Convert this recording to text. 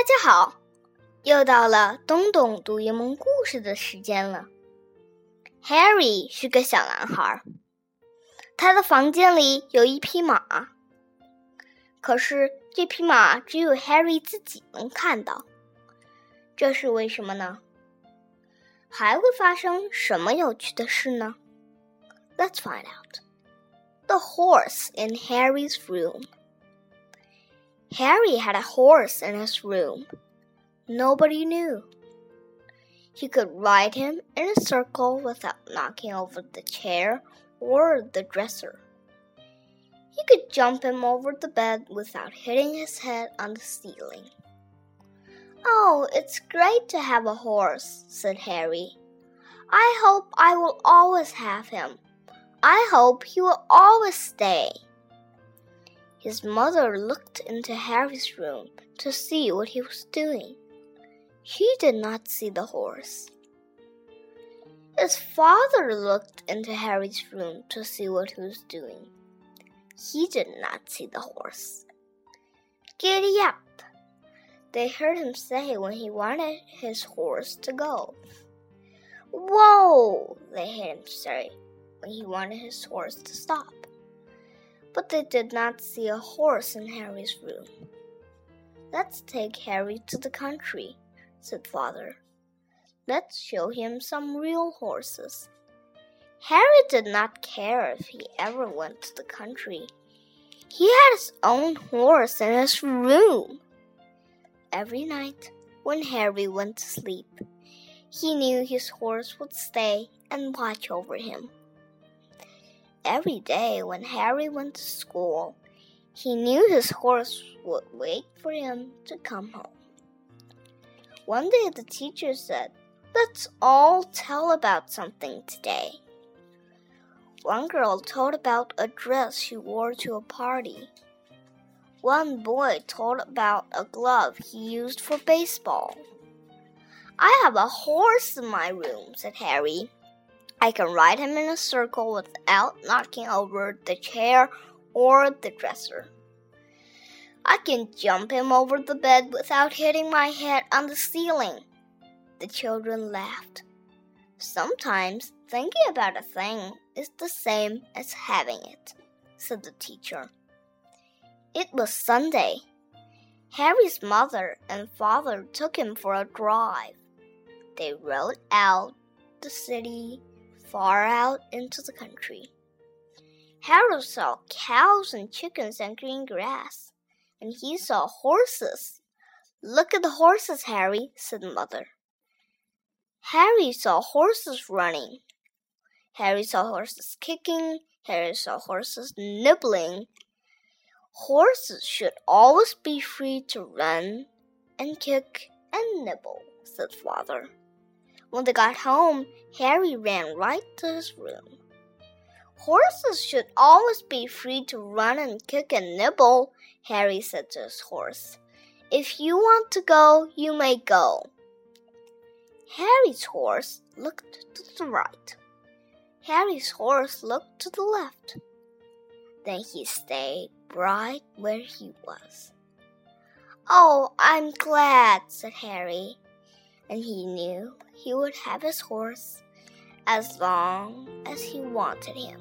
大家好，又到了东东读一梦故事的时间了。Harry 是个小男孩，他的房间里有一匹马，可是这匹马只有 Harry 自己能看到，这是为什么呢？还会发生什么有趣的事呢？Let's find out. The horse in Harry's room. Harry had a horse in his room. Nobody knew. He could ride him in a circle without knocking over the chair or the dresser. He could jump him over the bed without hitting his head on the ceiling. Oh, it's great to have a horse, said Harry. I hope I will always have him. I hope he will always stay. His mother looked into Harry's room to see what he was doing. She did not see the horse. His father looked into Harry's room to see what he was doing. He did not see the horse. Giddy up, they heard him say when he wanted his horse to go. Whoa, they heard him say when he wanted his horse to stop but they did not see a horse in Harry's room. Let's take Harry to the country, said father. Let's show him some real horses. Harry did not care if he ever went to the country. He had his own horse in his room. Every night, when Harry went to sleep, he knew his horse would stay and watch over him. Every day when Harry went to school, he knew his horse would wait for him to come home. One day the teacher said, Let's all tell about something today. One girl told about a dress she wore to a party. One boy told about a glove he used for baseball. I have a horse in my room, said Harry. I can ride him in a circle without knocking over the chair or the dresser. I can jump him over the bed without hitting my head on the ceiling. The children laughed. Sometimes thinking about a thing is the same as having it, said the teacher. It was Sunday. Harry's mother and father took him for a drive. They rode out the city far out into the country. Harold saw cows and chickens and green grass, and he saw horses. Look at the horses, Harry, said Mother. Harry saw horses running. Harry saw horses kicking. Harry saw horses nibbling. Horses should always be free to run and kick and nibble, said Father. When they got home, Harry ran right to his room. Horses should always be free to run and kick and nibble, Harry said to his horse. If you want to go, you may go. Harry's horse looked to the right. Harry's horse looked to the left. Then he stayed right where he was. Oh, I'm glad, said Harry and he knew he would have his horse as long as he wanted him.